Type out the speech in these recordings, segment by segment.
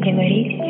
con quien.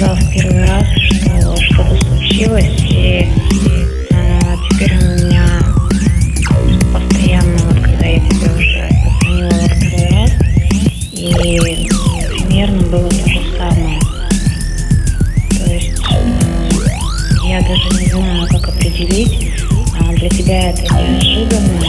Сказал в первый раз, что что-то случилось, и э, теперь у меня постоянно, вот когда я тебе уже позвонила во второй раз, и примерно было то же самое. То есть э, я даже не знаю, как определить, а для тебя это неожиданно